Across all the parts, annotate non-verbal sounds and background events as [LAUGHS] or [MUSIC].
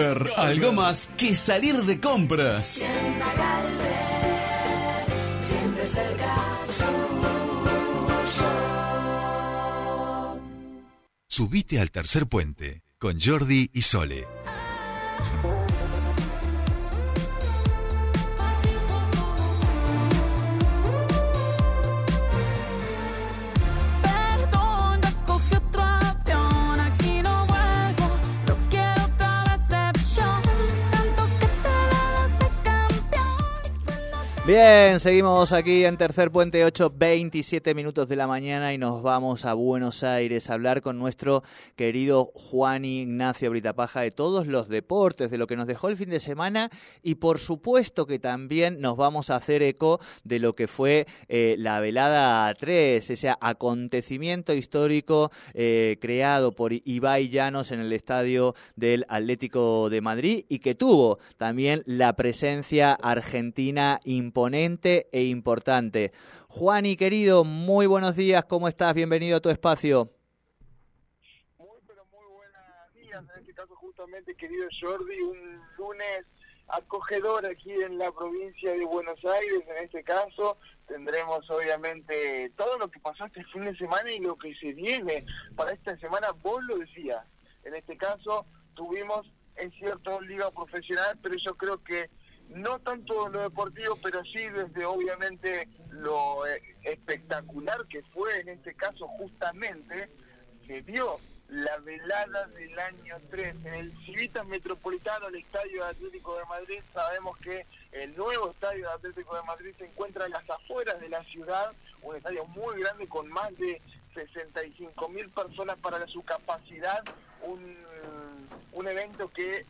Algo más que salir de compras. siempre cerca Subite al tercer puente con Jordi y Sole. Perdona, Bien, seguimos aquí en Tercer Puente 8, 27 minutos de la mañana y nos vamos a Buenos Aires a hablar con nuestro querido Juan Ignacio Britapaja de todos los deportes, de lo que nos dejó el fin de semana y por supuesto que también nos vamos a hacer eco de lo que fue eh, la velada 3, ese acontecimiento histórico eh, creado por Ibai Llanos en el estadio del Atlético de Madrid y que tuvo también la presencia argentina imponente e importante. Juani, querido, muy buenos días, ¿cómo estás? Bienvenido a tu espacio. Muy, pero muy buenos días. En este caso, justamente, querido Jordi, un lunes acogedor aquí en la provincia de Buenos Aires. En este caso, tendremos obviamente todo lo que pasó este fin de semana y lo que se viene para esta semana. Vos lo decías. En este caso, tuvimos, es cierto, liga profesional, pero yo creo que no tanto lo deportivo, pero sí desde obviamente lo eh, espectacular que fue en este caso justamente se dio la velada del año 3 en el Civitas Metropolitano, el Estadio Atlético de Madrid. Sabemos que el nuevo Estadio Atlético de Madrid se encuentra en las afueras de la ciudad, un estadio muy grande con más de 65 mil personas para su capacidad, un, un evento que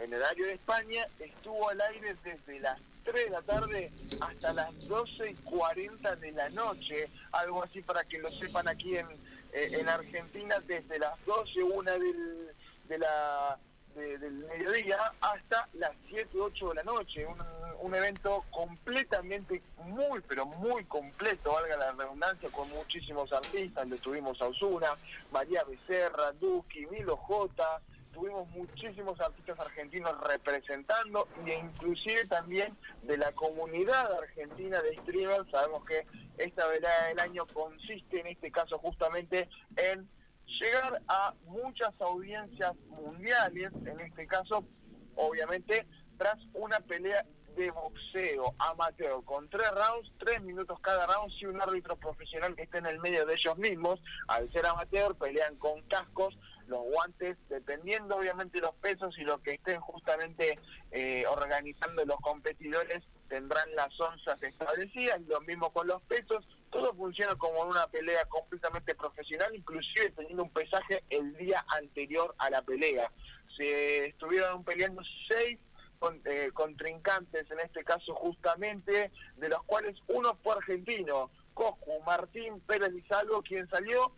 el horario de España estuvo al aire desde las 3 de la tarde hasta las 12 y 40 de la noche, algo así para que lo sepan aquí en, eh, en Argentina, desde las 12, una del, de la, de- del mediodía hasta las 7, 8 de la noche, un, un evento completamente muy, pero muy completo, valga la redundancia, con muchísimos artistas, donde tuvimos a Osuna, María Becerra, Duki, Milo J, tuvimos muchísimos artistas argentinos representando e inclusive también de la comunidad argentina de streamers. Sabemos que esta velada del año consiste en este caso justamente en llegar a muchas audiencias mundiales, en este caso obviamente tras una pelea de boxeo amateur con tres rounds, tres minutos cada round, y un árbitro profesional que esté en el medio de ellos mismos. Al ser amateur pelean con cascos, los guantes, dependiendo obviamente los pesos y lo que estén justamente eh, organizando los competidores, tendrán las onzas establecidas, lo mismo con los pesos, todo funciona como una pelea completamente profesional, inclusive teniendo un pesaje el día anterior a la pelea. Se estuvieron peleando seis con- eh, contrincantes, en este caso justamente, de los cuales uno fue argentino, Coscu Martín Pérez Lizalgo, quien salió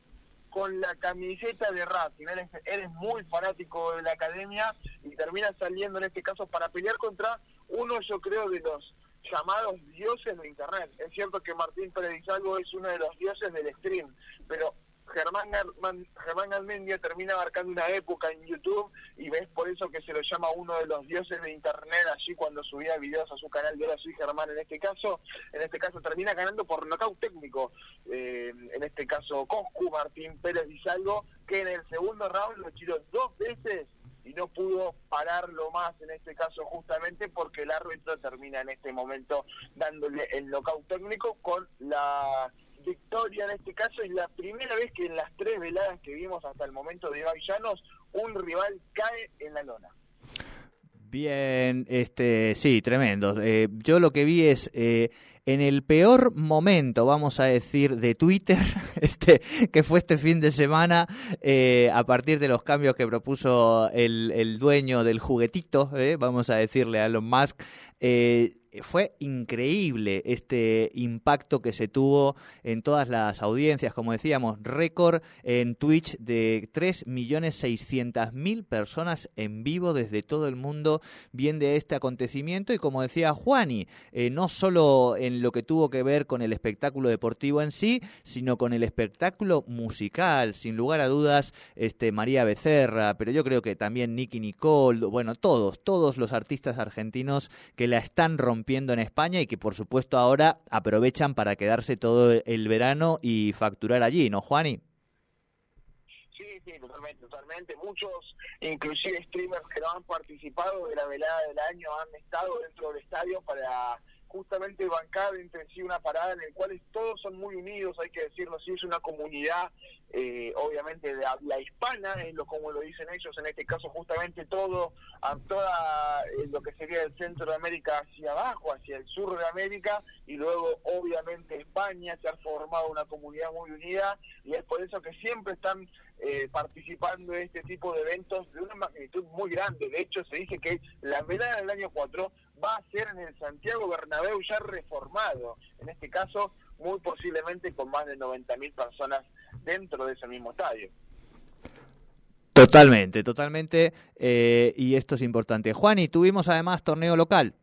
con la camiseta de Racing. Él es, muy fanático de la academia y termina saliendo en este caso para pelear contra uno, yo creo, de los llamados dioses de Internet. Es cierto que Martín Pérez Lizalgo es uno de los dioses del stream, pero Germán, Garman- Germán Almendia termina marcando una época en YouTube y ves por eso que se lo llama uno de los dioses de internet allí cuando subía videos a su canal. De Hola Soy Germán en este caso, en este caso termina ganando por nocaut técnico, eh, en este caso Coscu Martín Pérez Lizalgo, que en el segundo round lo tiró dos veces y no pudo pararlo más en este caso justamente porque el árbitro termina en este momento dándole el nocaut técnico con la victoria en este caso es la primera vez que en las tres veladas que vimos hasta el momento de Llanos un rival cae en la lona. Bien, este, sí, tremendo. Eh, yo lo que vi es eh, en el peor momento, vamos a decir, de Twitter, [LAUGHS] este, que fue este fin de semana, eh, a partir de los cambios que propuso el, el dueño del juguetito, eh, vamos a decirle a Elon Musk, eh, fue increíble este impacto que se tuvo en todas las audiencias, como decíamos, récord en Twitch de 3.600.000 personas en vivo desde todo el mundo viendo este acontecimiento. Y como decía Juani, eh, no solo en lo que tuvo que ver con el espectáculo deportivo en sí, sino con el espectáculo musical, sin lugar a dudas, este María Becerra, pero yo creo que también Nicky Nicole, bueno, todos, todos los artistas argentinos que la están rompiendo en España y que por supuesto ahora aprovechan para quedarse todo el verano y facturar allí, ¿no, Juani? Sí, sí, totalmente, totalmente. Muchos, inclusive streamers que no han participado de la velada del año, han estado dentro del estadio para justamente bancar entre sí una parada en la cual todos son muy unidos, hay que decirlo así, es una comunidad eh, obviamente de hispana, es lo como lo dicen ellos, en este caso justamente todo, a toda eh, lo que sería el centro de América hacia abajo, hacia el sur de América, y luego obviamente España, se ha formado una comunidad muy unida, y es por eso que siempre están eh, participando en este tipo de eventos de una magnitud muy grande. De hecho, se dice que la velada del año 4 va a ser en el Santiago Bernabéu ya reformado. En este caso, muy posiblemente con más de 90.000 personas dentro de ese mismo estadio. Totalmente, totalmente. eh, y esto es importante. Juani, tuvimos además torneo local.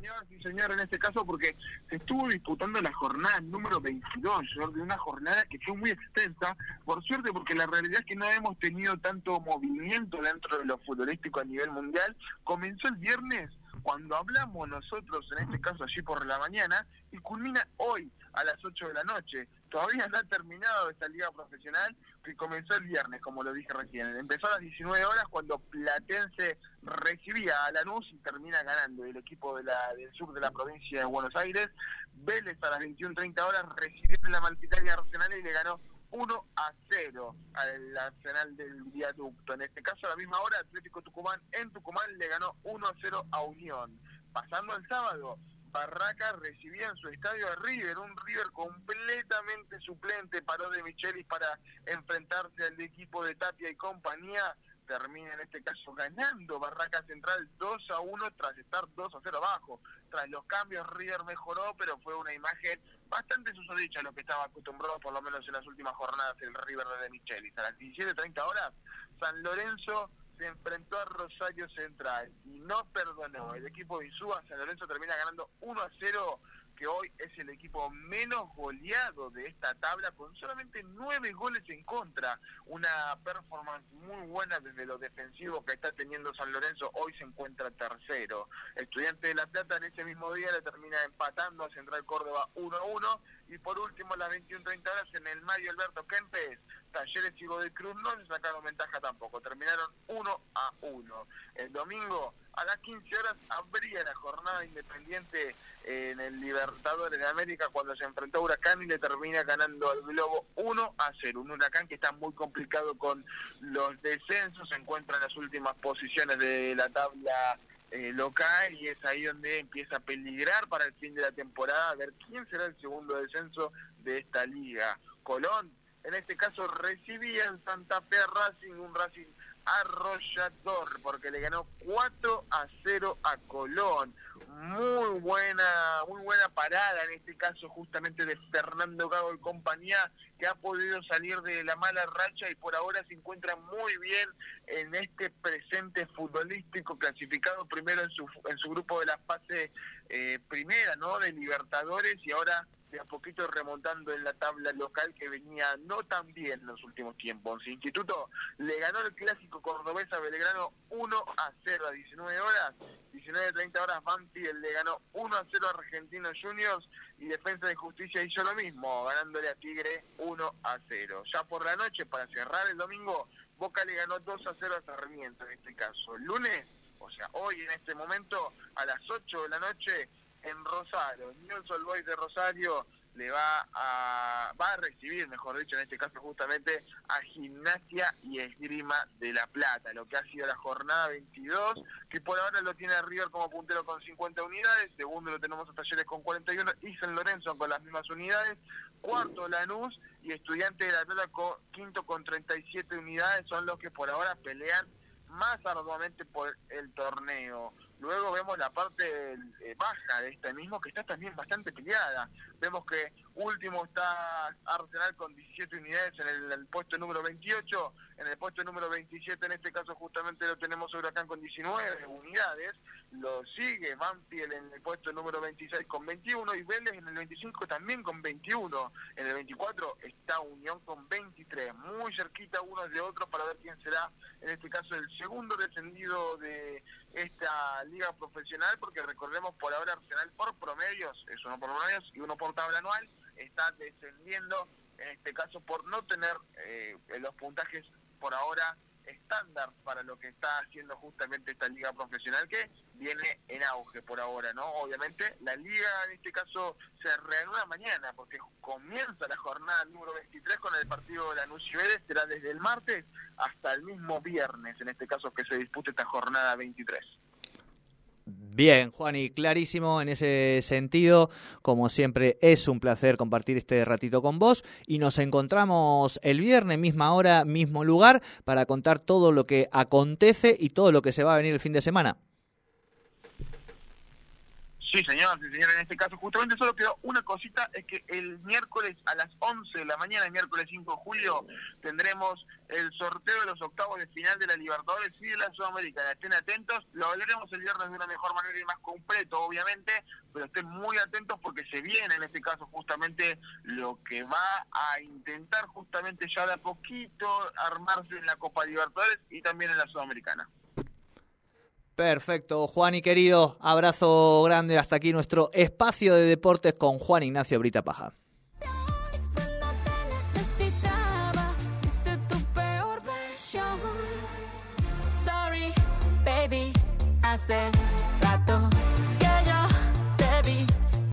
Señor, sí, señor, en este caso porque se estuvo disputando la jornada número 22, de una jornada que fue muy extensa, por suerte porque la realidad es que no hemos tenido tanto movimiento dentro de lo futbolístico a nivel mundial. Comenzó el viernes cuando hablamos nosotros, en este caso allí por la mañana, y culmina hoy a las 8 de la noche. Todavía no ha terminado esta liga profesional que comenzó el viernes, como lo dije recién. Empezó a las 19 horas cuando Platense recibía a Lanús y termina ganando el equipo de la, del sur de la provincia de Buenos Aires. Vélez a las 21.30 horas recibió la Malpitaria Arsenal y le ganó 1 a 0 al Arsenal del Viaducto. En este caso, a la misma hora, Atlético Tucumán en Tucumán le ganó 1 a 0 a Unión. Pasando el sábado, Barraca recibía en su estadio a River, un River completamente suplente, paró de Michelis para enfrentarse al equipo de Tapia y compañía. Termina en este caso ganando Barraca Central 2 a 1 tras estar 2 a 0 abajo. Tras los cambios, River mejoró, pero fue una imagen bastante susodicha a lo que estaba acostumbrado, por lo menos en las últimas jornadas, el River de Michelis. A las 17.30 horas, San Lorenzo se enfrentó a Rosario Central y no perdonó. El equipo de Insúa, San Lorenzo termina ganando 1 a 0, que hoy es el equipo menos goleado de esta tabla, con solamente 9 goles en contra. Una performance muy buena desde lo defensivo que está teniendo San Lorenzo. Hoy se encuentra tercero. Estudiante de La Plata en ese mismo día le termina empatando a Central Córdoba 1 a 1. Y por último, a las 21.30 horas en el Mario Alberto Kempes, Talleres y de Cruz no se sacaron ventaja tampoco, terminaron 1 a 1. El domingo a las 15 horas abría la jornada independiente en el Libertadores de América cuando se enfrentó a Huracán y le termina ganando al Globo 1 a 0. Un Huracán que está muy complicado con los descensos, se encuentra en las últimas posiciones de la tabla eh, local y es ahí donde empieza a peligrar para el fin de la temporada a ver quién será el segundo descenso de esta liga. Colón en este caso recibía en Santa Fe a Racing, un Racing arrollador, porque le ganó 4 a 0 a Colón. Muy buena, muy buena parada en este caso justamente de Fernando Gago y compañía, que ha podido salir de la mala racha y por ahora se encuentra muy bien en este presente futbolístico clasificado primero en su, en su grupo de la fase eh, primera, ¿no? De Libertadores y ahora de a poquito remontando en la tabla local que venía no tan bien en los últimos tiempos. Instituto le ganó el clásico cordobés a Belgrano 1 a 0 a 19 horas. 19.30 horas Banfield le ganó 1 a 0 a Argentinos Juniors y Defensa de Justicia hizo lo mismo, ganándole a Tigre 1 a 0. Ya por la noche, para cerrar el domingo, Boca le ganó 2 a 0 a Sarmiento en este caso. El lunes, o sea, hoy en este momento, a las 8 de la noche, en Rosario. Newell's Old Boys de Rosario le va a va a recibir, mejor dicho, en este caso justamente a Gimnasia y Esgrima de La Plata, lo que ha sido la jornada 22, que por ahora lo tiene River como puntero con 50 unidades, segundo lo tenemos a Talleres con 41 y San Lorenzo con las mismas unidades, cuarto Lanús y Estudiante de La Plata con, quinto con 37 unidades son los que por ahora pelean más arduamente por el torneo. Luego vemos la parte eh, baja de este mismo, que está también bastante peleada. Vemos que último está Arsenal con 17 unidades en el, puesto número 28, en el puesto número 27 en este caso justamente lo tenemos Huracán con 19 unidades, lo sigue Banfield en el puesto número 26 con 21 y Vélez en el 25 también con 21, en el 24 está Unión con 23, muy cerquita unos de otros para ver quién será en este caso el segundo descendido de esta liga profesional, porque recordemos por ahora Arsenal por promedios, es uno por promedios y uno por tabla anual, está descendiendo, en este caso por no tener eh, los puntajes por ahora estándar para lo que está haciendo justamente esta liga profesional que viene en auge por ahora, ¿no? Obviamente la liga en este caso se reanuda mañana porque comienza la jornada número 23 con el partido de la y Vélez, será desde el martes hasta el mismo viernes, en este caso que se dispute esta jornada 23. Bien, Juan, y clarísimo en ese sentido. Como siempre, es un placer compartir este ratito con vos. Y nos encontramos el viernes, misma hora, mismo lugar, para contar todo lo que acontece y todo lo que se va a venir el fin de semana. Sí, señor, sí, señor. En este caso, justamente solo quedó una cosita, es que el miércoles a las 11 de la mañana, el miércoles 5 de julio, tendremos el sorteo de los octavos de final de la Libertadores y de la Sudamericana. Estén atentos, lo hablaremos el viernes de una mejor manera y más completo, obviamente, pero estén muy atentos porque se viene en este caso justamente lo que va a intentar justamente ya de a poquito armarse en la Copa Libertadores y también en la Sudamericana. Perfecto, Juan y querido, abrazo grande. Hasta aquí nuestro espacio de deportes con Juan Ignacio Brita Paja.